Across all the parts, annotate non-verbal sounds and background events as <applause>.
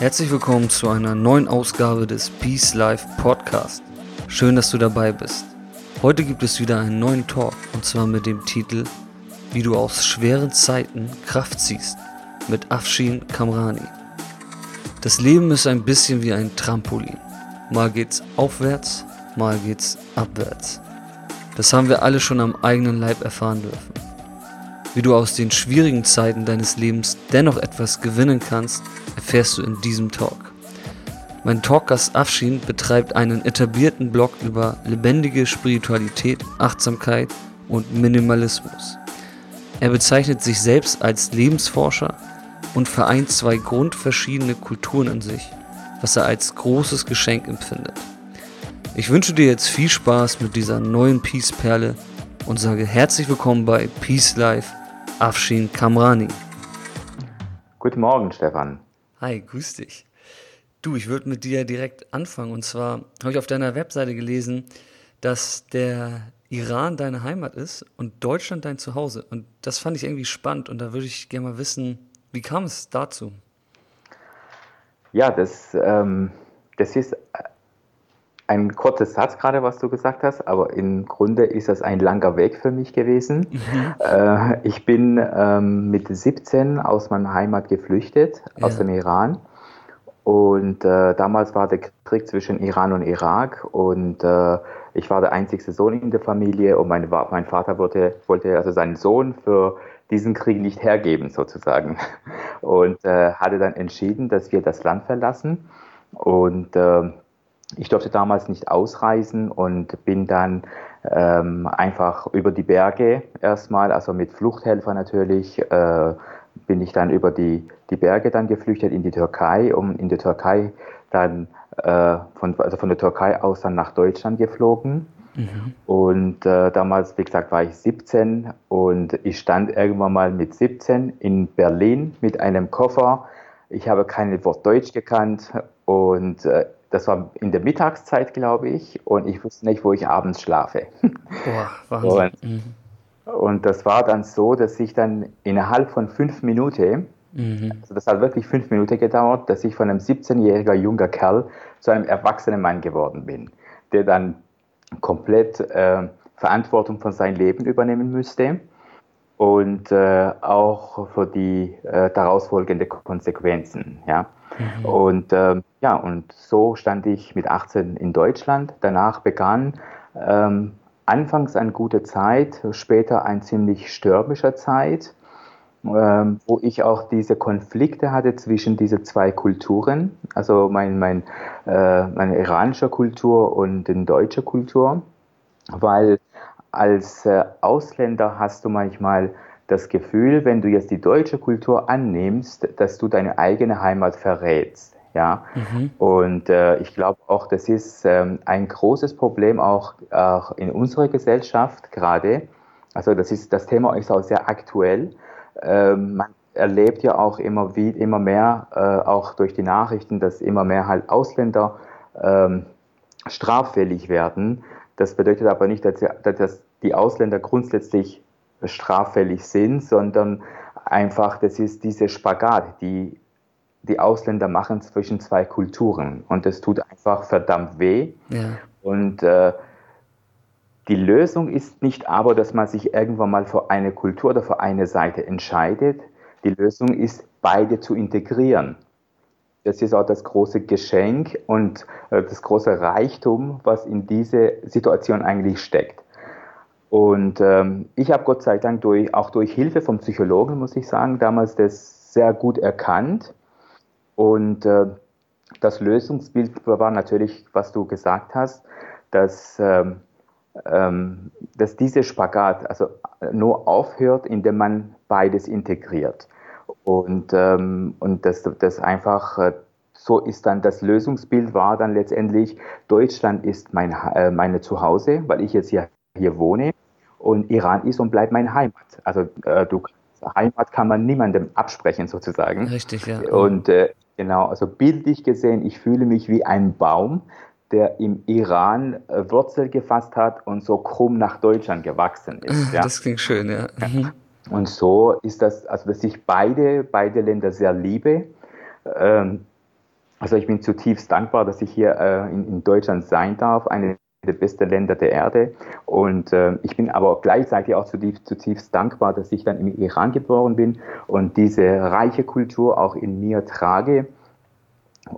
Herzlich willkommen zu einer neuen Ausgabe des Peace Life Podcast. Schön, dass du dabei bist. Heute gibt es wieder einen neuen Talk und zwar mit dem Titel Wie du aus schweren Zeiten Kraft ziehst mit Afshin Kamrani. Das Leben ist ein bisschen wie ein Trampolin. Mal geht's aufwärts, mal geht's abwärts. Das haben wir alle schon am eigenen Leib erfahren dürfen. Wie du aus den schwierigen Zeiten deines Lebens dennoch etwas gewinnen kannst, erfährst du in diesem Talk. Mein Talkgast Afshin betreibt einen etablierten Blog über lebendige Spiritualität, Achtsamkeit und Minimalismus. Er bezeichnet sich selbst als Lebensforscher und vereint zwei grundverschiedene Kulturen in sich, was er als großes Geschenk empfindet. Ich wünsche dir jetzt viel Spaß mit dieser neuen Peace-Perle und sage herzlich willkommen bei Peace Life Afshin Kamrani. Guten Morgen, Stefan. Hi, grüß dich. Du, ich würde mit dir direkt anfangen. Und zwar habe ich auf deiner Webseite gelesen, dass der Iran deine Heimat ist und Deutschland dein Zuhause. Und das fand ich irgendwie spannend. Und da würde ich gerne mal wissen, wie kam es dazu? Ja, das, ähm, das ist ein kurzer Satz gerade, was du gesagt hast, aber im Grunde ist das ein langer Weg für mich gewesen. Mhm. Äh, ich bin ähm, mit 17 aus meiner Heimat geflüchtet, ja. aus dem Iran. Und äh, damals war der Krieg zwischen Iran und Irak und äh, ich war der einzigste Sohn in der Familie und mein, mein Vater wollte, wollte also seinen Sohn für diesen Krieg nicht hergeben sozusagen <laughs> und äh, hatte dann entschieden, dass wir das Land verlassen und äh, ich durfte damals nicht ausreisen und bin dann ähm, einfach über die Berge erstmal, also mit Fluchthelfer natürlich, äh, bin ich dann über die, die Berge dann geflüchtet in die Türkei, um in der Türkei dann äh, von, also von der Türkei aus dann nach Deutschland geflogen. Mhm. Und äh, damals, wie gesagt, war ich 17 und ich stand irgendwann mal mit 17 in Berlin mit einem Koffer. Ich habe kein Wort Deutsch gekannt und äh, das war in der Mittagszeit, glaube ich, und ich wusste nicht, wo ich abends schlafe. Boah, Wahnsinn. Und, mhm. und das war dann so, dass ich dann innerhalb von fünf Minuten, mhm. also das hat wirklich fünf Minuten gedauert, dass ich von einem 17-jähriger junger Kerl zu einem erwachsenen Mann geworden bin, der dann komplett äh, Verantwortung von seinem Leben übernehmen müsste und äh, auch für die äh, daraus folgenden Konsequenzen. Ja? Mhm. Und ähm, ja, und so stand ich mit 18 in Deutschland. Danach begann ähm, anfangs eine gute Zeit, später eine ziemlich stürmische Zeit, ähm, wo ich auch diese Konflikte hatte zwischen diese zwei Kulturen, also mein, mein, äh, meine iranische Kultur und die deutsche Kultur, weil als äh, Ausländer hast du manchmal das Gefühl, wenn du jetzt die deutsche Kultur annimmst, dass du deine eigene Heimat verrätst. Ja, mhm. und äh, ich glaube auch, das ist ähm, ein großes Problem auch, auch in unserer Gesellschaft gerade. Also das ist das Thema ist auch sehr aktuell. Ähm, man erlebt ja auch immer wie immer mehr, äh, auch durch die Nachrichten, dass immer mehr halt Ausländer ähm, straffällig werden. Das bedeutet aber nicht, dass, die Ausländer grundsätzlich straffällig sind, sondern einfach, das ist diese Spagat, die die Ausländer machen zwischen zwei Kulturen. Und das tut einfach verdammt weh. Ja. Und äh, die Lösung ist nicht aber, dass man sich irgendwann mal für eine Kultur oder für eine Seite entscheidet. Die Lösung ist, beide zu integrieren. Das ist auch das große Geschenk und äh, das große Reichtum, was in diese Situation eigentlich steckt. Und ähm, ich habe Gott sei Dank durch, auch durch Hilfe vom Psychologen, muss ich sagen, damals das sehr gut erkannt. Und äh, das Lösungsbild war natürlich, was du gesagt hast, dass ähm, ähm, dass dieser Spagat also nur aufhört, indem man beides integriert. Und, ähm, und dass das einfach äh, so ist dann das Lösungsbild war dann letztendlich, Deutschland ist mein, äh, meine Zuhause, weil ich jetzt hier, hier wohne und Iran ist und bleibt mein Heimat. Also äh, du, Heimat kann man niemandem absprechen sozusagen. Richtig, ja. Und äh, genau, also bildlich gesehen, ich fühle mich wie ein Baum, der im Iran äh, Wurzel gefasst hat und so krumm nach Deutschland gewachsen ist. Ja? Das klingt schön, ja. Mhm. Und so ist das, also dass ich beide, beide Länder sehr liebe. Ähm, also ich bin zutiefst dankbar, dass ich hier äh, in, Deutschland sein darf, eine der besten Länder der Erde. Und äh, ich bin aber gleichzeitig auch zutiefst, zutiefst dankbar, dass ich dann im Iran geboren bin und diese reiche Kultur auch in mir trage.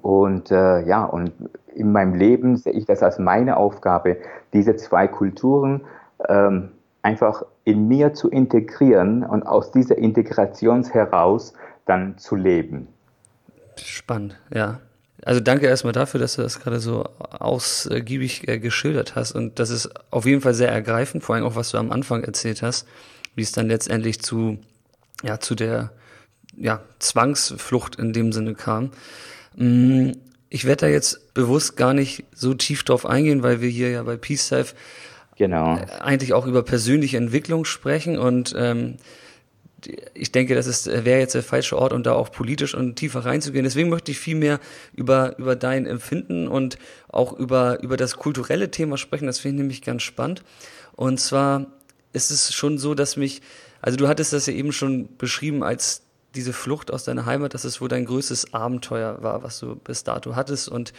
Und äh, ja, und in meinem Leben sehe ich das als meine Aufgabe, diese zwei Kulturen ähm, einfach in mir zu integrieren und aus dieser Integration heraus dann zu leben. Spannend, ja. Also danke erstmal dafür, dass du das gerade so ausgiebig äh, geschildert hast. Und das ist auf jeden Fall sehr ergreifend, vor allem auch, was du am Anfang erzählt hast, wie es dann letztendlich zu, ja, zu der ja, Zwangsflucht in dem Sinne kam. Mm, ich werde da jetzt bewusst gar nicht so tief drauf eingehen, weil wir hier ja bei Peace Self genau. Äh, eigentlich auch über persönliche Entwicklung sprechen und ähm, ich denke, das ist, wäre jetzt der falsche Ort, um da auch politisch und tiefer reinzugehen. Deswegen möchte ich viel mehr über, über dein Empfinden und auch über, über das kulturelle Thema sprechen. Das finde ich nämlich ganz spannend. Und zwar ist es schon so, dass mich, also du hattest das ja eben schon beschrieben als diese Flucht aus deiner Heimat, dass es wohl dein größtes Abenteuer war, was du bis dato hattest und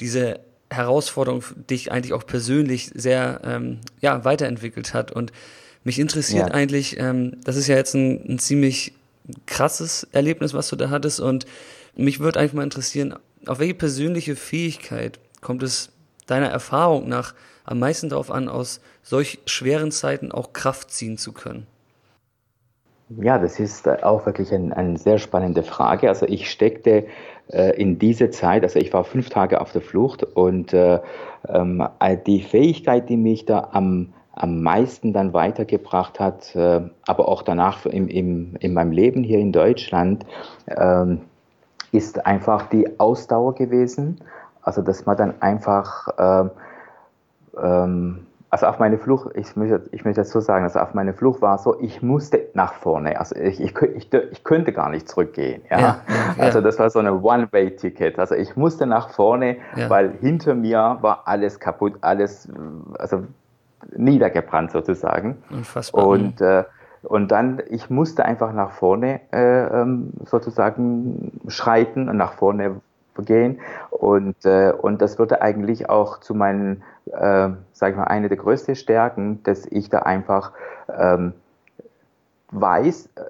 diese Herausforderung dich eigentlich auch persönlich sehr ähm, ja, weiterentwickelt hat. Und mich interessiert ja. eigentlich, ähm, das ist ja jetzt ein, ein ziemlich krasses Erlebnis, was du da hattest. Und mich würde eigentlich mal interessieren, auf welche persönliche Fähigkeit kommt es deiner Erfahrung nach am meisten darauf an, aus solch schweren Zeiten auch Kraft ziehen zu können? Ja, das ist auch wirklich ein, eine sehr spannende Frage. Also ich steckte in diese Zeit, also ich war fünf Tage auf der Flucht und äh, ähm, die Fähigkeit, die mich da am am meisten dann weitergebracht hat, äh, aber auch danach im, im, in meinem Leben hier in Deutschland, ähm, ist einfach die Ausdauer gewesen. Also, dass man dann einfach, ähm, ähm, also auf meine Flucht, ich möchte, ich möchte das so sagen, also auf meine Flucht war so, ich musste nach vorne, also ich, ich, ich, ich könnte gar nicht zurückgehen. Ja? ja, ja. Also das war so eine One-Way-Ticket. Also ich musste nach vorne, ja. weil hinter mir war alles kaputt, alles, also niedergebrannt sozusagen. Unfassbar. Und, äh, und dann, ich musste einfach nach vorne äh, ähm, sozusagen schreiten und nach vorne gehen. Und, äh, und das würde eigentlich auch zu meinen, äh, sage ich mal, eine der größten Stärken, dass ich da einfach ähm, weiß, äh,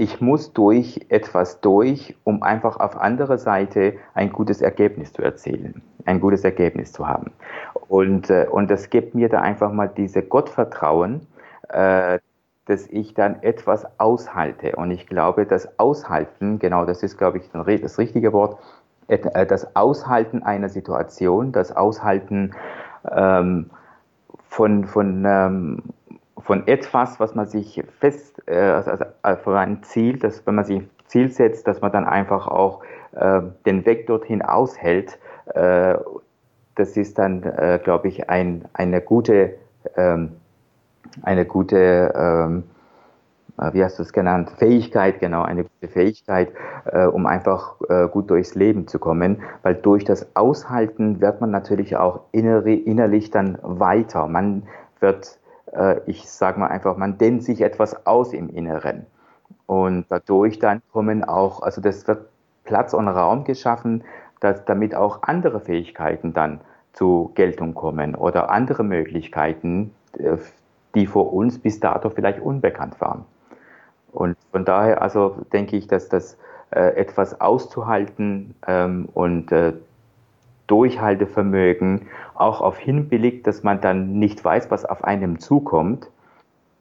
ich muss durch etwas durch, um einfach auf andere Seite ein gutes Ergebnis zu erzielen, ein gutes Ergebnis zu haben. Und, äh, und das gibt mir da einfach mal diese Gottvertrauen, äh, dass ich dann etwas aushalte. Und ich glaube, das Aushalten, genau das ist, glaube ich, das richtige Wort, äh, das Aushalten einer Situation, das Aushalten ähm, von, von, ähm, von etwas, was man sich fest, äh, also, also von einem Ziel, dass wenn man sich ein Ziel setzt, dass man dann einfach auch äh, den Weg dorthin aushält. Äh, das ist dann, äh, glaube ich, ein, eine gute, ähm, eine gute, ähm, äh, wie hast du es genannt, Fähigkeit, genau, eine gute Fähigkeit, äh, um einfach äh, gut durchs Leben zu kommen, weil durch das Aushalten wird man natürlich auch innerlich dann weiter. Man wird, äh, ich sage mal einfach, man dehnt sich etwas aus im Inneren. Und dadurch dann kommen auch, also das wird Platz und Raum geschaffen, dass damit auch andere Fähigkeiten dann zu Geltung kommen oder andere Möglichkeiten, äh, die vor uns bis dato vielleicht unbekannt waren. Und von daher also denke ich, dass das äh, etwas auszuhalten ähm, und äh, Durchhaltevermögen auch auf hinbilligt, dass man dann nicht weiß, was auf einem zukommt.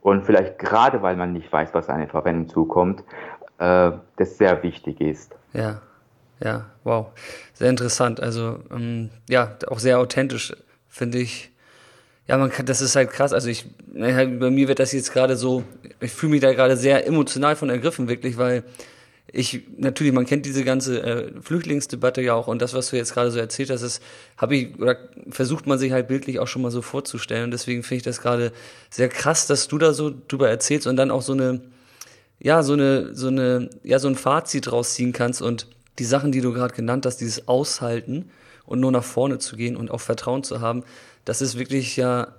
Und vielleicht gerade, weil man nicht weiß, was einem Verwendung zukommt, äh, das sehr wichtig ist. Ja. Ja, wow. Sehr interessant. Also, ähm, ja, auch sehr authentisch, finde ich. Ja, man kann, das ist halt krass. Also ich, bei mir wird das jetzt gerade so, ich fühle mich da gerade sehr emotional von ergriffen, wirklich, weil ich natürlich, man kennt diese ganze äh, Flüchtlingsdebatte ja auch und das, was du jetzt gerade so erzählt hast, ist, habe ich oder versucht man sich halt bildlich auch schon mal so vorzustellen. Und deswegen finde ich das gerade sehr krass, dass du da so drüber erzählst und dann auch so eine, ja, so eine, so eine, ja, so ein Fazit rausziehen kannst und die Sachen, die du gerade genannt hast, dieses Aushalten und nur nach vorne zu gehen und auch Vertrauen zu haben, das ist wirklich ja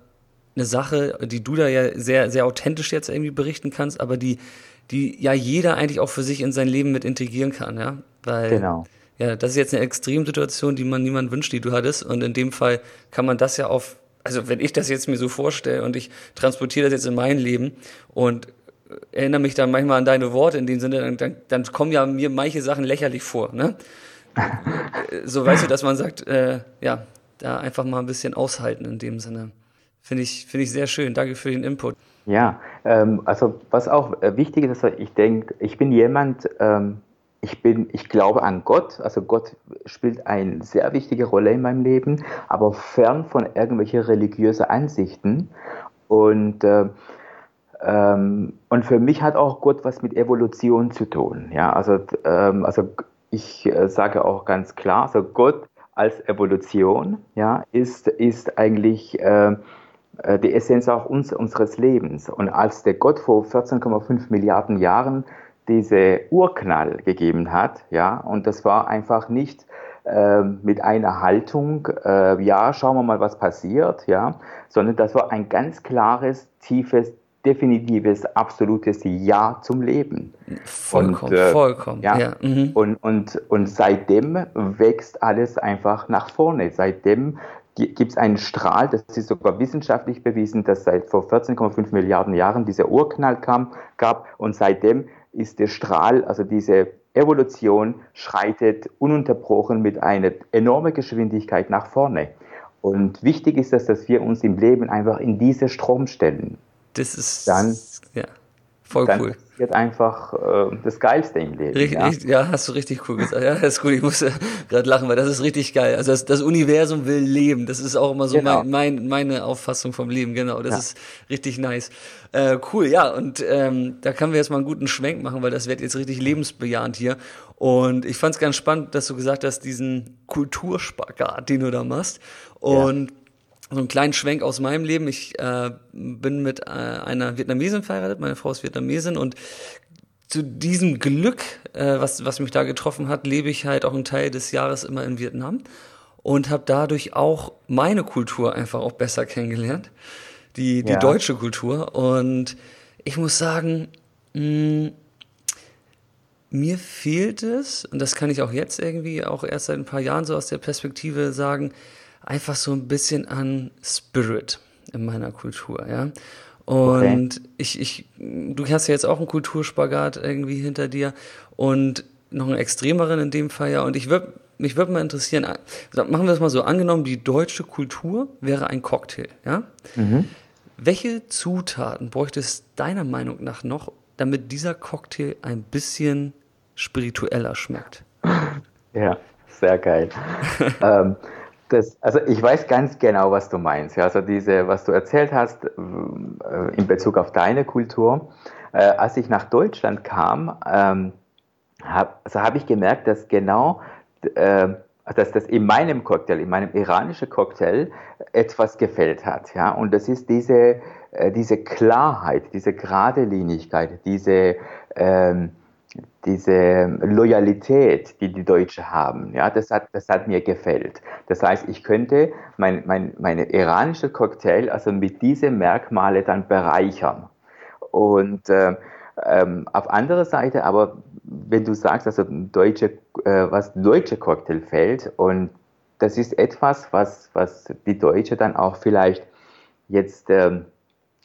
eine Sache, die du da ja sehr, sehr authentisch jetzt irgendwie berichten kannst, aber die die ja jeder eigentlich auch für sich in sein Leben mit integrieren kann, ja. Weil, genau. Ja, das ist jetzt eine Extremsituation, die man niemand wünscht, die du hattest. Und in dem Fall kann man das ja auf, also wenn ich das jetzt mir so vorstelle und ich transportiere das jetzt in mein Leben und erinnere mich dann manchmal an deine Worte in dem Sinne, dann, dann, dann kommen ja mir manche Sachen lächerlich vor, ne? <laughs> so weißt du, dass man sagt, äh, ja, da einfach mal ein bisschen aushalten in dem Sinne. Finde ich, finde ich sehr schön. Danke für den Input. Ja, ähm, also was auch äh, wichtig ist, ich denke, ich bin jemand, ähm, ich bin, ich glaube an Gott, also Gott spielt eine sehr wichtige Rolle in meinem Leben, aber fern von irgendwelchen religiösen Ansichten und äh, ähm, und für mich hat auch Gott was mit Evolution zu tun. Ja, also, ähm, also ich äh, sage auch ganz klar, also Gott als Evolution, ja, ist, ist eigentlich äh, äh, die Essenz auch uns, unseres Lebens. Und als der Gott vor 14,5 Milliarden Jahren diese Urknall gegeben hat, ja, und das war einfach nicht äh, mit einer Haltung, äh, ja, schauen wir mal, was passiert, ja, sondern das war ein ganz klares, tiefes, definitives, absolutes Ja zum Leben. Vollkommen, und, äh, vollkommen. Ja, ja. Mhm. Und, und, und seitdem wächst alles einfach nach vorne. Seitdem gibt es einen Strahl, das ist sogar wissenschaftlich bewiesen, dass seit vor 14,5 Milliarden Jahren dieser Urknall kam, gab und seitdem ist der Strahl, also diese Evolution schreitet ununterbrochen mit einer enormen Geschwindigkeit nach vorne. Und wichtig ist es, dass wir uns im Leben einfach in diese Strom stellen. Das ist dann, ja, voll dann cool passiert einfach äh, das Geilste im Leben. Richtig, ja? ja? hast du richtig cool gesagt. Ja, das ist gut. Ich muss äh, gerade lachen, weil das ist richtig geil. Also das, das, Universum will leben. Das ist auch immer so genau. mein, mein, meine Auffassung vom Leben. Genau, das ja. ist richtig nice. Äh, cool, ja. Und ähm, da können wir jetzt mal einen guten Schwenk machen, weil das wird jetzt richtig lebensbejahend hier. Und ich fand es ganz spannend, dass du gesagt hast, diesen Kulturspagat, den du da machst. Und ja so einen kleinen Schwenk aus meinem Leben. Ich äh, bin mit äh, einer Vietnamesin verheiratet, meine Frau ist Vietnamesin und zu diesem Glück, äh, was, was mich da getroffen hat, lebe ich halt auch einen Teil des Jahres immer in Vietnam und habe dadurch auch meine Kultur einfach auch besser kennengelernt, die, die ja. deutsche Kultur. Und ich muss sagen, mh, mir fehlt es, und das kann ich auch jetzt irgendwie, auch erst seit ein paar Jahren so aus der Perspektive sagen, einfach so ein bisschen an Spirit in meiner Kultur, ja. Und okay. ich, ich, du hast ja jetzt auch einen Kulturspagat irgendwie hinter dir und noch einen extremeren in dem Fall ja. Und ich würde mich würde mal interessieren, machen wir das mal so, angenommen, die deutsche Kultur wäre ein Cocktail, ja? Mhm. Welche Zutaten bräuchte es deiner Meinung nach noch, damit dieser Cocktail ein bisschen spiritueller schmeckt? Ja, sehr geil. <laughs> ähm, das, also ich weiß ganz genau, was du meinst. Ja, also diese, was du erzählt hast äh, in Bezug auf deine Kultur. Äh, als ich nach Deutschland kam, ähm, hab, also habe ich gemerkt, dass genau, äh, dass das in meinem Cocktail, in meinem iranischen Cocktail etwas gefällt hat. Ja, und das ist diese, diese Klarheit, diese Geradelinigkeit, diese ähm, diese Loyalität, die die Deutschen haben, ja, das hat, das hat mir gefällt. Das heißt, ich könnte mein, mein, meine iranische Cocktail also mit diesen Merkmale dann bereichern. Und äh, ähm, auf andere Seite, aber wenn du sagst, also deutsche, äh, was deutsche Cocktail fällt und das ist etwas, was, was die Deutsche dann auch vielleicht jetzt ähm,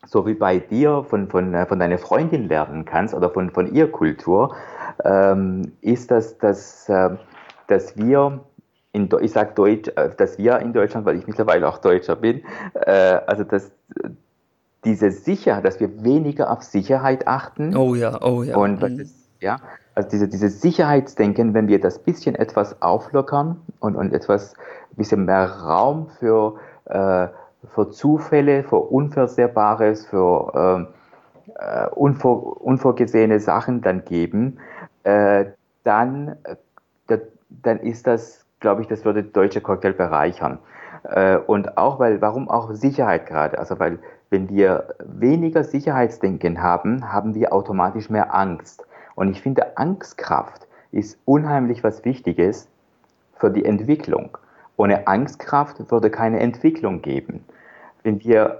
so wie bei dir von, von, äh, von deiner Freundin lernen kannst oder von, von ihr Kultur, ähm, ist das, dass, äh, dass wir in, ich sage Deutsch, äh, dass wir in Deutschland, weil ich mittlerweile auch Deutscher bin, äh, also dass diese Sicherheit, dass wir weniger auf Sicherheit achten. Oh ja, oh ja. Und mhm. ist, ja, also diese, diese Sicherheitsdenken, wenn wir das bisschen etwas auflockern und, und etwas bisschen mehr Raum für, äh, für Zufälle, für Unversehbares, für ähm, äh, unvor, unvorgesehene Sachen dann geben, äh, dann, äh, dann ist das, glaube ich, das würde deutsche Cocktail bereichern. Äh, und auch, weil, warum auch Sicherheit gerade? Also, weil, wenn wir weniger Sicherheitsdenken haben, haben wir automatisch mehr Angst. Und ich finde, Angstkraft ist unheimlich was Wichtiges für die Entwicklung. Ohne Angstkraft würde keine Entwicklung geben. Wenn wir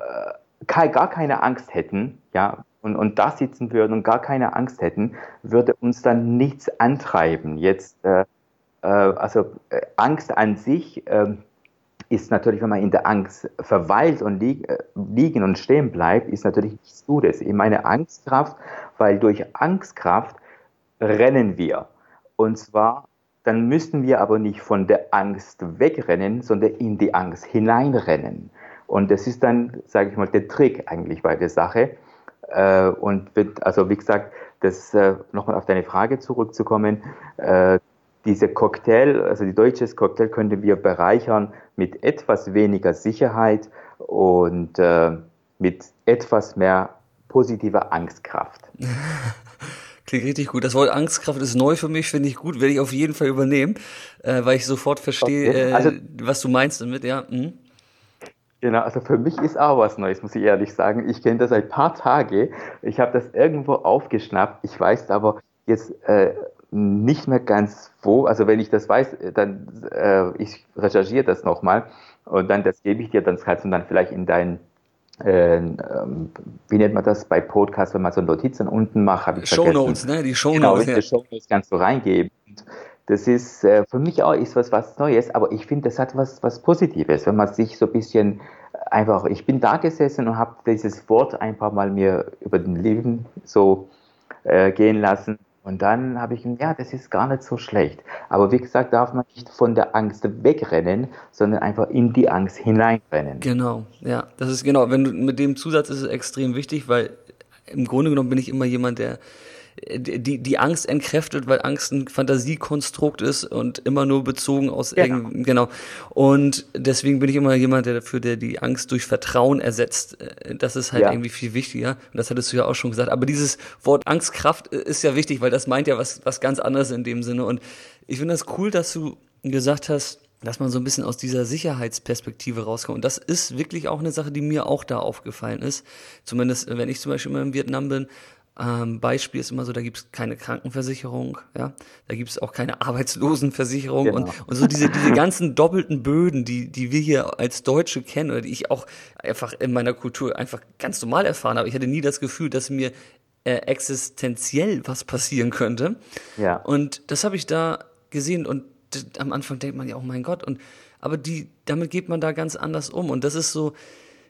äh, gar keine Angst hätten, ja, und, und da sitzen würden und gar keine Angst hätten, würde uns dann nichts antreiben. Jetzt, äh, äh, also äh, Angst an sich äh, ist natürlich, wenn man in der Angst verweilt und lieg, äh, liegen und stehen bleibt, ist natürlich nichts Gutes. Ich meine Angstkraft, weil durch Angstkraft rennen wir. Und zwar, dann müssten wir aber nicht von der Angst wegrennen, sondern in die Angst hineinrennen. Und das ist dann, sage ich mal, der Trick eigentlich bei der Sache. Äh, und also wie gesagt, das äh, nochmal auf deine Frage zurückzukommen, äh, diese Cocktail, also die deutsches Cocktail könnten wir bereichern mit etwas weniger Sicherheit und mit etwas mehr positiver Angstkraft. <laughs> Klingt richtig gut. Das Wort Angstkraft ist neu für mich, finde ich gut, werde ich auf jeden Fall übernehmen, äh, weil ich sofort verstehe, okay. also, äh, was du meinst damit, ja. Mhm. Genau, also für mich ist auch was Neues, muss ich ehrlich sagen. Ich kenne das seit ein paar Tagen. Ich habe das irgendwo aufgeschnappt. Ich weiß aber jetzt äh, nicht mehr ganz wo. Also wenn ich das weiß, dann äh, ich recherchiere das nochmal und dann das gebe ich dir, dann kannst du dann vielleicht in deinen äh, wie nennt man das bei Podcasts, wenn man so Notizen unten macht, habe ich Show Notes, ne? Die Show Notes. Genau, die Show Notes kannst du reingeben. Das ist äh, für mich auch ist was, was Neues, aber ich finde, das hat was, was Positives, wenn man sich so ein bisschen einfach, ich bin da gesessen und habe dieses Wort einfach mal mir über den Leben so äh, gehen lassen. Und dann habe ich, ja, das ist gar nicht so schlecht. Aber wie gesagt, darf man nicht von der Angst wegrennen, sondern einfach in die Angst hineinrennen. Genau, ja, das ist genau. Wenn du mit dem Zusatz ist es extrem wichtig, weil im Grunde genommen bin ich immer jemand, der die, die Angst entkräftet, weil Angst ein Fantasiekonstrukt ist und immer nur bezogen aus ja. Irgend, genau. Und deswegen bin ich immer jemand, der dafür, der die Angst durch Vertrauen ersetzt. Äh, das ist halt ja. irgendwie viel wichtiger. Und das hattest du ja auch schon gesagt. Aber dieses Wort Angstkraft ist ja wichtig, weil das meint ja was, was ganz anderes in dem Sinne. Und ich finde das cool, dass du gesagt hast, dass man so ein bisschen aus dieser Sicherheitsperspektive rauskommt. Und das ist wirklich auch eine Sache, die mir auch da aufgefallen ist. Zumindest, wenn ich zum Beispiel immer in Vietnam bin, ähm, Beispiel ist immer so, da gibt es keine Krankenversicherung, ja, da gibt es auch keine Arbeitslosenversicherung genau. und, und so diese, diese ganzen doppelten Böden, die, die wir hier als Deutsche kennen oder die ich auch einfach in meiner Kultur einfach ganz normal erfahren habe. Ich hatte nie das Gefühl, dass mir äh, existenziell was passieren könnte. Ja. Und das habe ich da gesehen und am Anfang denkt man ja, oh mein Gott, und aber die, damit geht man da ganz anders um. Und das ist so,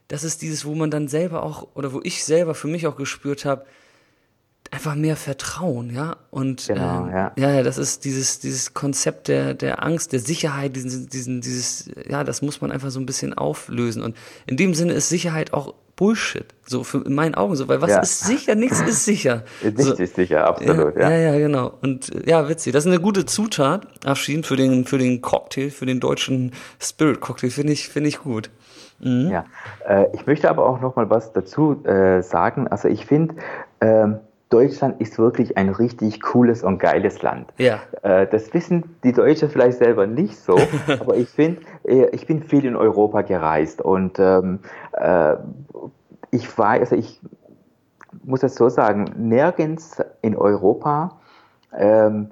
das ist dieses, wo man dann selber auch, oder wo ich selber für mich auch gespürt habe, einfach mehr Vertrauen, ja. Und genau, ähm, ja. ja, das ist dieses, dieses Konzept der, der Angst, der Sicherheit, diesen, diesen, dieses, ja, das muss man einfach so ein bisschen auflösen. Und in dem Sinne ist Sicherheit auch Bullshit, so für, in meinen Augen so, weil was ja. ist sicher? Nichts ist sicher. <laughs> Nichts so, ist sicher, absolut, ja, ja. Ja, genau. Und ja, witzig. Das ist eine gute Zutat, Afshin, für den, für den Cocktail, für den deutschen Spirit Cocktail, finde ich, finde ich gut. Mhm. Ja, äh, ich möchte aber auch noch mal was dazu äh, sagen. Also ich finde, ähm, Deutschland ist wirklich ein richtig cooles und geiles Land. Ja. Äh, das wissen die Deutschen vielleicht selber nicht so, <laughs> aber ich finde, äh, ich bin viel in Europa gereist und ähm, äh, ich war, also ich muss das so sagen, nirgends in Europa ähm,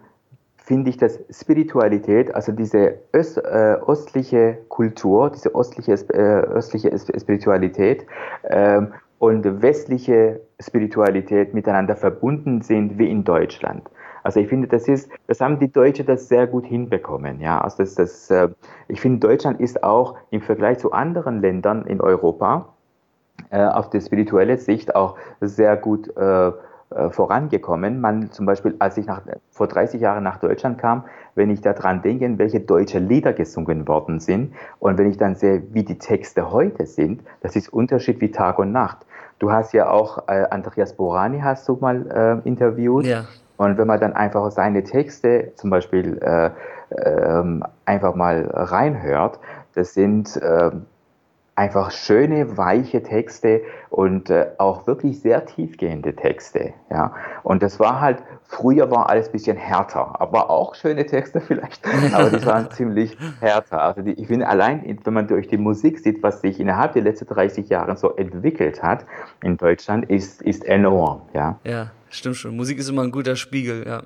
finde ich, dass Spiritualität, also diese öst, äh, östliche Kultur, diese östliche, äh, östliche Spiritualität äh, und westliche Spiritualität miteinander verbunden sind wie in Deutschland. Also ich finde, das ist, das haben die Deutschen das sehr gut hinbekommen. Ja, also das, das, äh, ich finde, Deutschland ist auch im Vergleich zu anderen Ländern in Europa äh, auf die spirituelle Sicht auch sehr gut äh, äh, vorangekommen. Man zum Beispiel, als ich nach, vor 30 Jahren nach Deutschland kam, wenn ich daran denke, welche deutsche Lieder gesungen worden sind und wenn ich dann sehe, wie die Texte heute sind, das ist Unterschied wie Tag und Nacht. Du hast ja auch äh, Andreas Borani hast du mal äh, interviewt. Ja. Und wenn man dann einfach seine Texte zum Beispiel äh, ähm, einfach mal reinhört, das sind ähm, einfach schöne, weiche Texte und äh, auch wirklich sehr tiefgehende Texte. Ja. Und das war halt, früher war alles ein bisschen härter, aber auch schöne Texte <laughs> vielleicht, aber die waren <laughs> ziemlich härter. Also die, ich finde allein, wenn man durch die Musik sieht, was sich innerhalb der letzten 30 Jahre so entwickelt hat in Deutschland, ist, ist enorm. Ja. ja, stimmt schon. Musik ist immer ein guter Spiegel, ja.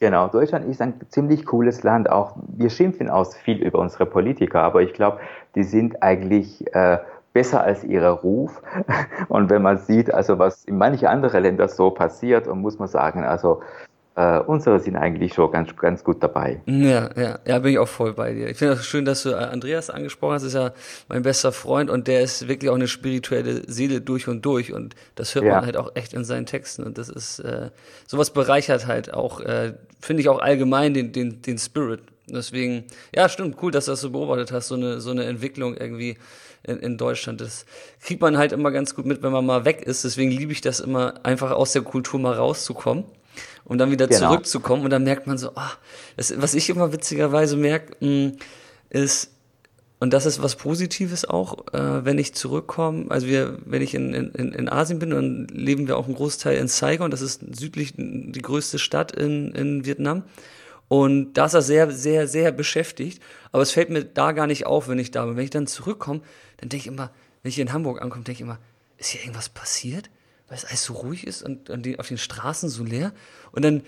Genau, Deutschland ist ein ziemlich cooles Land. Auch wir schimpfen aus viel über unsere Politiker, aber ich glaube, die sind eigentlich äh, besser als ihrer Ruf. <laughs> Und wenn man sieht, also was in manchen anderen Ländern so passiert, und muss man sagen, also äh, unsere sind eigentlich schon ganz, ganz gut dabei. Ja, ja, ja, bin ich auch voll bei dir. Ich finde es schön, dass du äh, Andreas angesprochen hast. Ist ja mein bester Freund und der ist wirklich auch eine spirituelle Seele durch und durch und das hört ja. man halt auch echt in seinen Texten und das ist, äh, sowas bereichert halt auch, äh, finde ich auch allgemein den, den, den Spirit. Deswegen, ja, stimmt, cool, dass du das so beobachtet hast, so eine, so eine Entwicklung irgendwie in, in Deutschland. Das kriegt man halt immer ganz gut mit, wenn man mal weg ist. Deswegen liebe ich das immer, einfach aus der Kultur mal rauszukommen um dann wieder genau. zurückzukommen. Und dann merkt man so, ah, das, was ich immer witzigerweise merke, hm, ist, und das ist was Positives auch, äh, wenn ich zurückkomme. Also wir, wenn ich in, in, in Asien bin, dann leben wir auch einen Großteil in Saigon. Das ist südlich die größte Stadt in, in Vietnam. Und da ist er sehr, sehr, sehr beschäftigt. Aber es fällt mir da gar nicht auf, wenn ich da bin. Wenn ich dann zurückkomme, dann denke ich immer, wenn ich in Hamburg ankomme, denke ich immer, ist hier irgendwas passiert? Weil es alles so ruhig ist und, und die, auf den Straßen so leer. Und dann,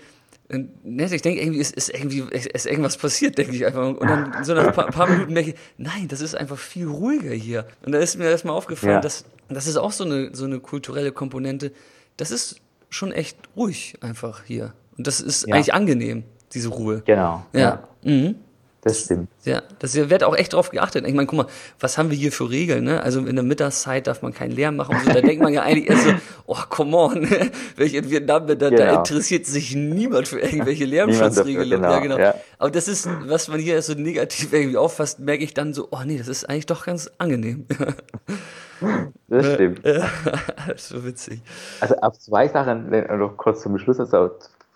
ne, ich denke, irgendwie ist, ist irgendwie ist irgendwas passiert, denke ich einfach. Und dann so nach ein paar, paar, Minuten denke ich, nein, das ist einfach viel ruhiger hier. Und da ist mir erstmal aufgefallen, ja. dass das ist auch so eine, so eine kulturelle Komponente. Das ist schon echt ruhig einfach hier. Und das ist ja. eigentlich angenehm, diese Ruhe. Genau. Ja. ja. Mhm. Das stimmt. Ja, das wird auch echt drauf geachtet. Ich meine, guck mal, was haben wir hier für Regeln, ne? Also in der Mittagszeit darf man keinen Lärm machen und so. Da denkt man ja eigentlich erst so, <laughs> oh, come on, wenn ich in Vietnam bin, da, genau. da interessiert sich niemand für irgendwelche Lärmschutzregeln. Genau, ja, genau. Ja. Aber das ist, was man hier so negativ irgendwie auffasst, merke ich dann so, oh nee, das ist eigentlich doch ganz angenehm. <laughs> Das stimmt. <laughs> Das ist so witzig. Also auf zwei Sachen noch kurz zum Schluss, also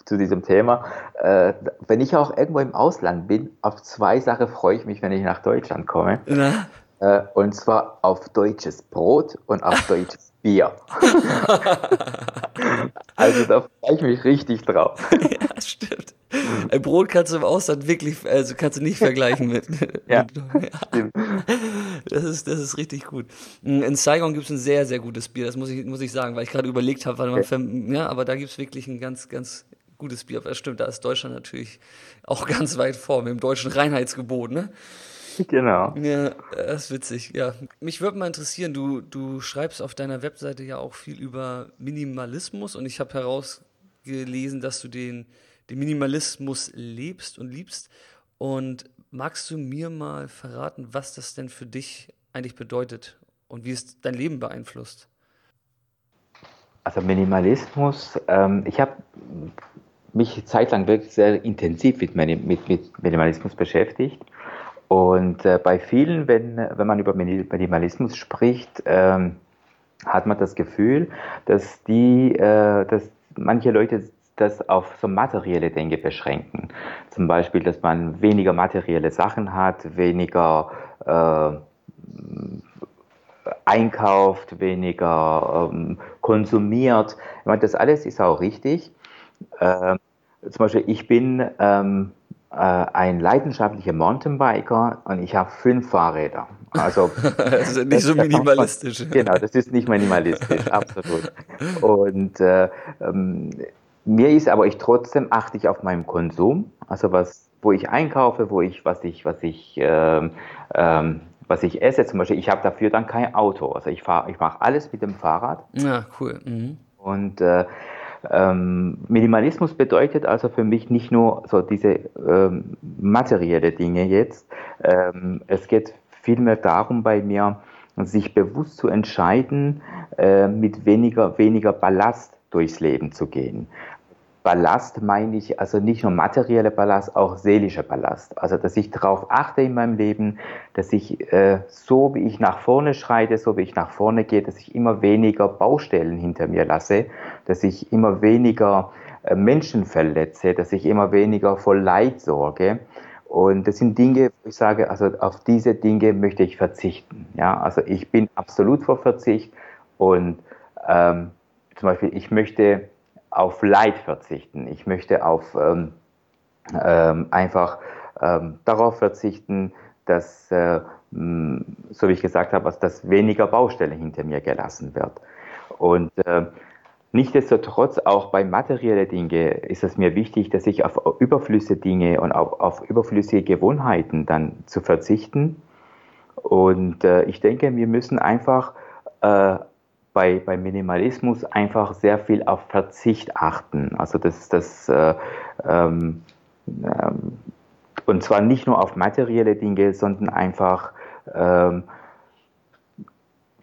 zu diesem Thema. Äh, wenn ich auch irgendwo im Ausland bin, auf zwei Sachen freue ich mich, wenn ich nach Deutschland komme. Äh, und zwar auf deutsches Brot und auf <laughs> deutsches Bier. <laughs> also da freue ich mich richtig drauf. <laughs> ja, stimmt. Ein Brot kannst du im Ausland wirklich, also kannst du nicht vergleichen mit. ja, stimmt. Das ist, das ist richtig gut. In Saigon gibt es ein sehr, sehr gutes Bier, das muss ich, muss ich sagen, weil ich gerade überlegt habe, okay. ja, aber da gibt es wirklich ein ganz, ganz gutes Bier. Aber das stimmt, da ist Deutschland natürlich auch <laughs> ganz weit vor mit dem deutschen Reinheitsgebot, ne? Genau. Ja, das ist witzig, ja. Mich würde mal interessieren, du, du schreibst auf deiner Webseite ja auch viel über Minimalismus und ich habe herausgelesen, dass du den, den Minimalismus lebst und liebst. Und magst du mir mal verraten, was das denn für dich eigentlich bedeutet und wie es dein Leben beeinflusst? Also Minimalismus, ähm, ich habe mich zeitlang wirklich sehr intensiv mit, mit, mit Minimalismus beschäftigt. Und äh, bei vielen, wenn, wenn man über Minimalismus spricht, ähm, hat man das Gefühl, dass die, äh, dass manche Leute das auf so materielle Dinge beschränken. Zum Beispiel, dass man weniger materielle Sachen hat, weniger äh, einkauft, weniger ähm, konsumiert. Ich meine, das alles ist auch richtig. Ähm, zum Beispiel, ich bin ähm, äh, ein leidenschaftlicher Mountainbiker und ich habe fünf Fahrräder. Also, <laughs> das ist nicht so minimalistisch. Man, genau, das ist nicht minimalistisch, <laughs> absolut. Und äh, ähm, mir ist aber ich trotzdem achte ich auf meinen Konsum, also was, wo ich einkaufe, wo ich, was ich, was ich, ähm, ähm, was ich esse. Zum Beispiel, ich habe dafür dann kein Auto. Also ich fahre, ich mache alles mit dem Fahrrad. Ja, cool. Mhm. Und äh, ähm, Minimalismus bedeutet also für mich nicht nur so diese ähm, materielle Dinge jetzt. Ähm, es geht vielmehr darum bei mir, sich bewusst zu entscheiden, äh, mit weniger, weniger Ballast durchs Leben zu gehen. Ballast meine ich also nicht nur materielle Ballast, auch seelischer Ballast. Also dass ich darauf achte in meinem Leben, dass ich äh, so wie ich nach vorne schreite, so wie ich nach vorne gehe, dass ich immer weniger Baustellen hinter mir lasse, dass ich immer weniger äh, Menschen verletze, dass ich immer weniger vor Leid sorge Und das sind Dinge, wo ich sage, also auf diese Dinge möchte ich verzichten. Ja, also ich bin absolut vor Verzicht und ähm, zum Beispiel, ich möchte auf Leid verzichten. Ich möchte auf ähm, ähm, einfach ähm, darauf verzichten, dass, äh, so wie ich gesagt habe, dass weniger Baustelle hinter mir gelassen wird. Und äh, Nichtsdestotrotz, auch bei materiellen Dingen ist es mir wichtig, dass ich auf überflüssige Dinge und auf, auf überflüssige Gewohnheiten dann zu verzichten. Und äh, ich denke, wir müssen einfach äh, bei, bei Minimalismus einfach sehr viel auf Verzicht achten. Also das, das äh, ähm, ähm, und zwar nicht nur auf materielle Dinge, sondern einfach ähm,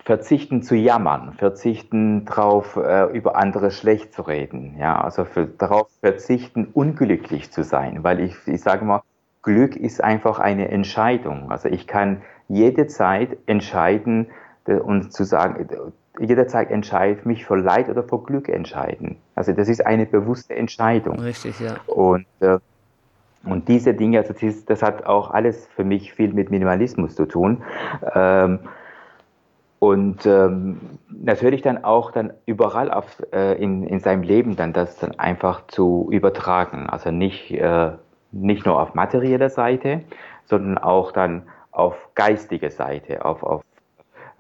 verzichten zu jammern, verzichten darauf, äh, über andere schlecht zu reden, ja, also für, darauf verzichten, unglücklich zu sein, weil ich, ich sage mal, Glück ist einfach eine Entscheidung. Also ich kann jederzeit entscheiden äh, und zu sagen, jederzeit entscheide mich für Leid oder für Glück entscheiden. Also das ist eine bewusste Entscheidung. Richtig, ja. Und äh, und diese Dinge, also das, das, hat auch alles für mich viel mit Minimalismus zu tun. Ähm, und ähm, natürlich dann auch dann überall auf, äh, in, in seinem Leben dann das dann einfach zu übertragen. Also nicht, äh, nicht nur auf materielle Seite, sondern auch dann auf geistige Seite, auf, auf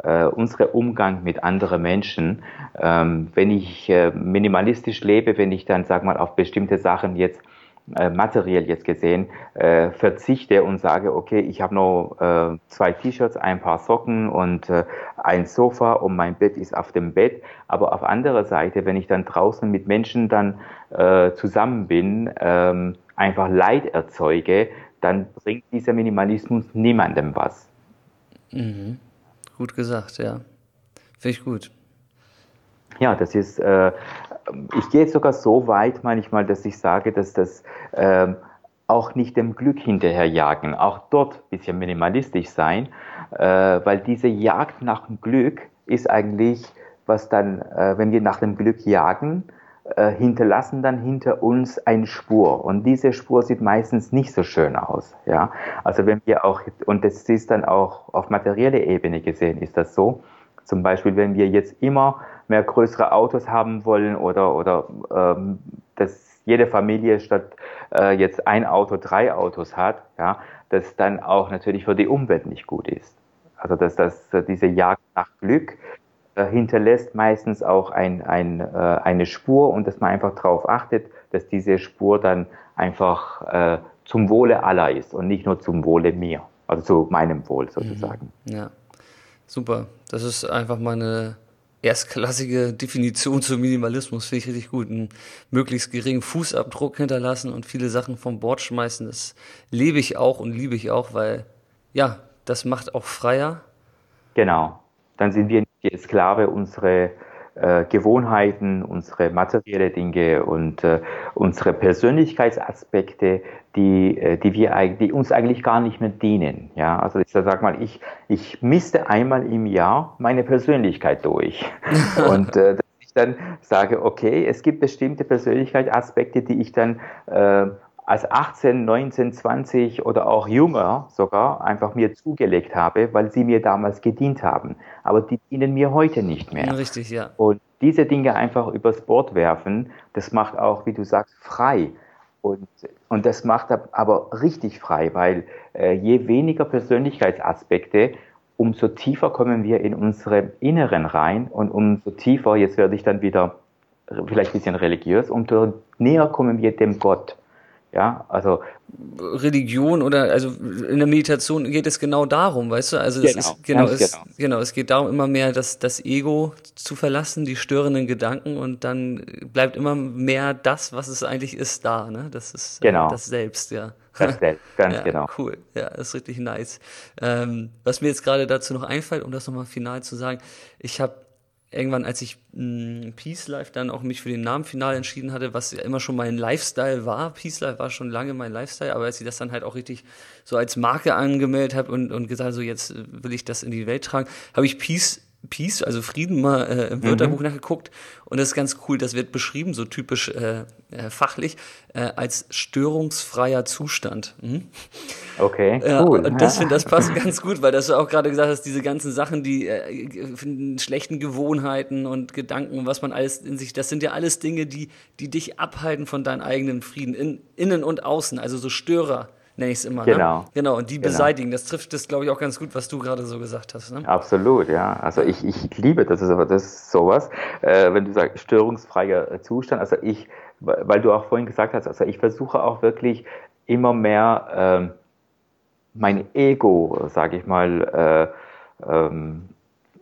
äh, unsere Umgang mit anderen Menschen. Ähm, wenn ich äh, minimalistisch lebe, wenn ich dann, sag mal, auf bestimmte Sachen jetzt äh, materiell jetzt gesehen äh, verzichte und sage, okay, ich habe noch äh, zwei T-Shirts, ein paar Socken und äh, ein Sofa und mein Bett ist auf dem Bett. Aber auf anderer Seite, wenn ich dann draußen mit Menschen dann äh, zusammen bin, ähm, einfach Leid erzeuge, dann bringt dieser Minimalismus niemandem was. Mhm. Gut gesagt, ja. Finde ich gut. Ja, das ist, äh, ich gehe sogar so weit manchmal, dass ich sage, dass das ähm, auch nicht dem Glück hinterherjagen, auch dort ein bisschen minimalistisch sein, äh, weil diese Jagd nach dem Glück ist eigentlich, was dann, äh, wenn wir nach dem Glück jagen, äh, hinterlassen dann hinter uns eine Spur und diese Spur sieht meistens nicht so schön aus, ja. Also wenn wir auch und das ist dann auch auf materielle Ebene gesehen ist das so. Zum Beispiel, wenn wir jetzt immer mehr größere Autos haben wollen oder, oder ähm, dass jede Familie statt äh, jetzt ein Auto drei Autos hat, ja, das dann auch natürlich für die Umwelt nicht gut ist. Also dass, dass diese Jagd nach Glück äh, hinterlässt meistens auch ein, ein, äh, eine Spur und dass man einfach darauf achtet, dass diese Spur dann einfach äh, zum Wohle aller ist und nicht nur zum Wohle mir, also zu meinem Wohl sozusagen. Mhm. Ja, super. Das ist einfach mal eine erstklassige <laughs> Definition zum Minimalismus finde ich richtig gut. Einen möglichst geringen Fußabdruck hinterlassen und viele Sachen vom Bord schmeißen, das lebe ich auch und liebe ich auch, weil ja, das macht auch freier. Genau. Dann sind wir die Sklave unserer äh, Gewohnheiten, unsere materielle Dinge und äh, unsere Persönlichkeitsaspekte, die, äh, die, wir, die uns eigentlich gar nicht mehr dienen. Ja, also ich sag mal, ich, ich misste einmal im Jahr meine Persönlichkeit durch. <laughs> und äh, dass ich dann sage, okay, es gibt bestimmte Persönlichkeitsaspekte, die ich dann äh, als 18, 19, 20 oder auch jünger sogar einfach mir zugelegt habe, weil sie mir damals gedient haben. Aber die dienen mir heute nicht mehr. Richtig, ja. Und diese Dinge einfach übers Bord werfen, das macht auch, wie du sagst, frei. Und, und das macht aber richtig frei, weil äh, je weniger Persönlichkeitsaspekte, umso tiefer kommen wir in unsere Inneren rein und umso tiefer, jetzt werde ich dann wieder vielleicht ein bisschen religiös, umso näher kommen wir dem Gott. Ja, also Religion oder also in der Meditation geht es genau darum, weißt du? Also es genau, ist genau es, genau. genau, es geht darum immer mehr das das Ego zu verlassen, die störenden Gedanken und dann bleibt immer mehr das, was es eigentlich ist, da, ne? Das ist äh, genau. das Selbst, ja. Das Selbst, <laughs> ganz ja, genau. Cool, ja, das ist richtig nice. Ähm, was mir jetzt gerade dazu noch einfällt, um das nochmal final zu sagen, ich habe irgendwann, als ich mh, hm, Peace Life dann auch mich für den Namen final entschieden hatte, was ja immer schon mein Lifestyle war. Peace Life war schon lange mein Lifestyle, aber als ich das dann halt auch richtig so als Marke angemeldet habe und, und gesagt, so jetzt will ich das in die Welt tragen, habe ich Peace Peace, also Frieden mal äh, im Wörterbuch mhm. nachgeguckt und das ist ganz cool, das wird beschrieben, so typisch äh, äh, fachlich, äh, als störungsfreier Zustand. Mhm. Okay, ja, cool. Und das, finde das passt ganz gut, weil das du auch gerade gesagt hast, diese ganzen Sachen, die äh, schlechten Gewohnheiten und Gedanken, was man alles in sich, das sind ja alles Dinge, die, die dich abhalten von deinem eigenen Frieden, in, innen und außen, also so Störer nenne ich es immer. Genau. Ne? Genau, und die genau. beseitigen. Das trifft das, glaube ich, auch ganz gut, was du gerade so gesagt hast. Ne? Absolut, ja. Also ich, ich liebe das, aber das ist sowas, äh, wenn du sagst, störungsfreier Zustand. Also ich, weil du auch vorhin gesagt hast, also ich versuche auch wirklich immer mehr äh, mein Ego, sage ich mal, äh, ähm,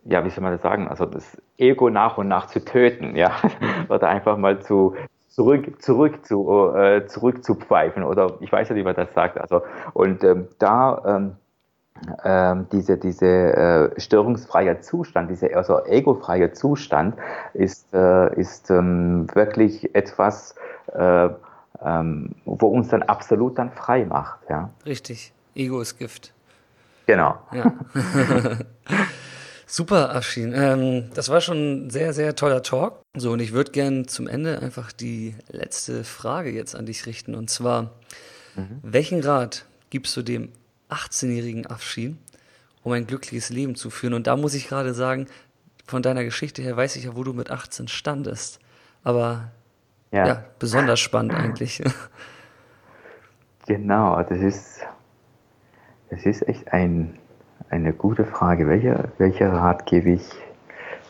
ja, wie soll man das sagen? Also das Ego nach und nach zu töten, ja, <laughs> oder einfach mal zu zurück, zurück zu, äh, zurück zu pfeifen oder ich weiß ja, wie man das sagt. Also und ähm, da ähm, ähm, diese, diese äh, störungsfreier Zustand, dieser also egofreie Zustand ist, äh, ist ähm, wirklich etwas, äh, ähm, wo uns dann absolut dann frei macht. Ja? Richtig, Ego ist Gift. Genau. Ja. <laughs> Super, Afshin. Ähm, das war schon ein sehr, sehr toller Talk. So, und ich würde gerne zum Ende einfach die letzte Frage jetzt an dich richten. Und zwar, mhm. welchen Rat gibst du dem 18-jährigen Afshin, um ein glückliches Leben zu führen? Und da muss ich gerade sagen, von deiner Geschichte her weiß ich ja, wo du mit 18 standest. Aber ja, ja besonders spannend eigentlich. Genau, das ist, das ist echt ein eine gute Frage. Welcher, welcher Rat gebe ich,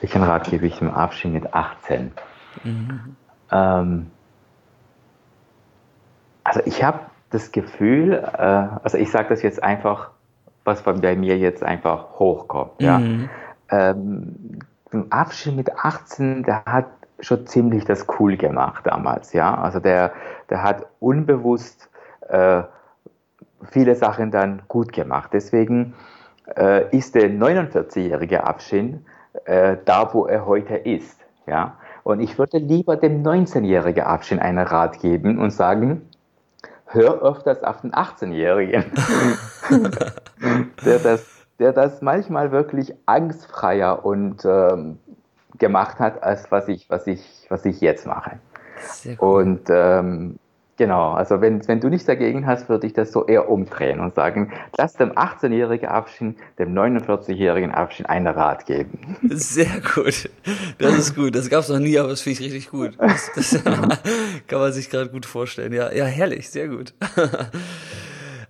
welchen Rat gebe ich im Abschied mit 18? Mhm. Ähm, also ich habe das Gefühl, äh, also ich sage das jetzt einfach, was bei mir jetzt einfach hochkommt. Ja? Mhm. Ähm, Im Abschied mit 18, der hat schon ziemlich das cool gemacht damals. Ja? Also der, der hat unbewusst äh, viele Sachen dann gut gemacht. Deswegen äh, ist der 49-jährige Abshin äh, da, wo er heute ist. Ja? Und ich würde lieber dem 19-jährigen Abshin einen Rat geben und sagen, hör öfters auf den 18-Jährigen, <laughs> der, das, der das manchmal wirklich angstfreier und ähm, gemacht hat, als was ich, was ich, was ich jetzt mache. Und ähm, Genau, also wenn, wenn du nichts dagegen hast, würde ich das so eher umdrehen und sagen, lass dem 18-jährigen Abschied, dem 49-jährigen Abschied einen Rat geben. Sehr gut. Das ist gut. Das gab es noch nie, aber das finde ich richtig gut. Das, das <laughs> kann man sich gerade gut vorstellen. Ja, ja, herrlich, sehr gut.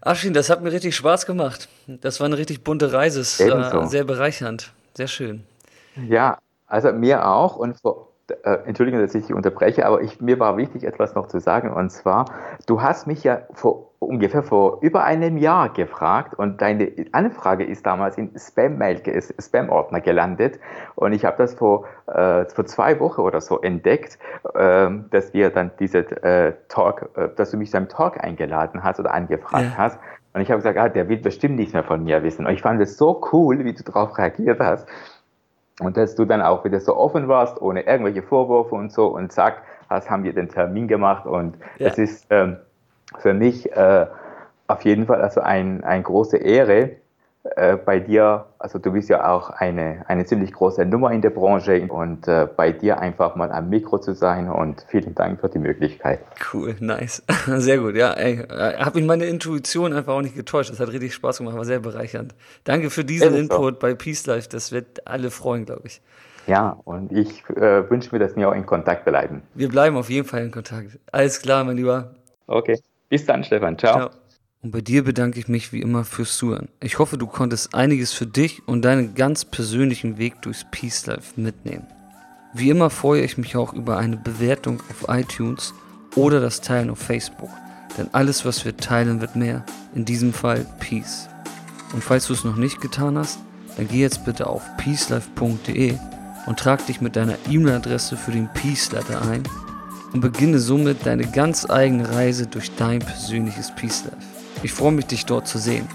Abschied, das hat mir richtig Spaß gemacht. Das war eine richtig bunte Reise. Ebenso. Sehr bereichernd. Sehr schön. Ja, also mir auch. Und vor äh, Entschuldigung, dass ich dich unterbreche, aber ich, mir war wichtig, etwas noch zu sagen. Und zwar, du hast mich ja vor ungefähr vor über einem Jahr gefragt und deine Anfrage ist damals in Spam-Mail, Spam-Ordner gelandet. Und ich habe das vor, äh, vor zwei Wochen oder so entdeckt, äh, dass wir dann diese äh, Talk, äh, dass du mich zu einem Talk eingeladen hast oder angefragt ja. hast. Und ich habe gesagt, ah, der will bestimmt nichts mehr von mir wissen. Und ich fand es so cool, wie du darauf reagiert hast. Und dass du dann auch wieder so offen warst, ohne irgendwelche Vorwürfe und so und zack, hast, haben wir den Termin gemacht und ja. es ist ähm, für mich äh, auf jeden Fall also ein, eine große Ehre, äh, bei dir, also du bist ja auch eine, eine ziemlich große Nummer in der Branche und äh, bei dir einfach mal am Mikro zu sein und vielen Dank für die Möglichkeit. Cool, nice. <laughs> Sehr gut, ja. Ey, äh, habe mich meine Intuition einfach auch nicht getäuscht. Das hat richtig Spaß gemacht, war sehr bereichernd. Danke für diesen Input bei Peace Life. Das wird alle freuen, glaube ich. Ja, und ich äh, wünsche mir, dass wir auch in Kontakt bleiben. Wir bleiben auf jeden Fall in Kontakt. Alles klar, mein Lieber. Okay. Bis dann, Stefan. Ciao. Ciao. Und bei dir bedanke ich mich wie immer fürs Zuhören. Ich hoffe, du konntest einiges für dich und deinen ganz persönlichen Weg durchs Peace Life mitnehmen. Wie immer freue ich mich auch über eine Bewertung auf iTunes oder das Teilen auf Facebook. Denn alles, was wir teilen, wird mehr. In diesem Fall Peace. Und falls du es noch nicht getan hast, dann geh jetzt bitte auf peacelife.de und trag dich mit deiner E-Mail-Adresse für den Peace Letter ein und beginne somit deine ganz eigene Reise durch dein persönliches Peace Life. Ich freue mich, dich dort zu sehen.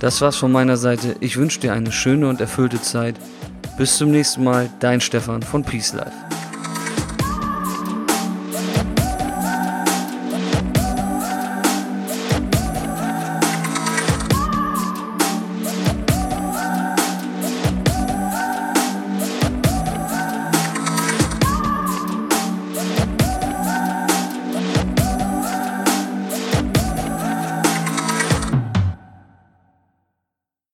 Das war's von meiner Seite. Ich wünsche dir eine schöne und erfüllte Zeit. Bis zum nächsten Mal, dein Stefan von Peace Life.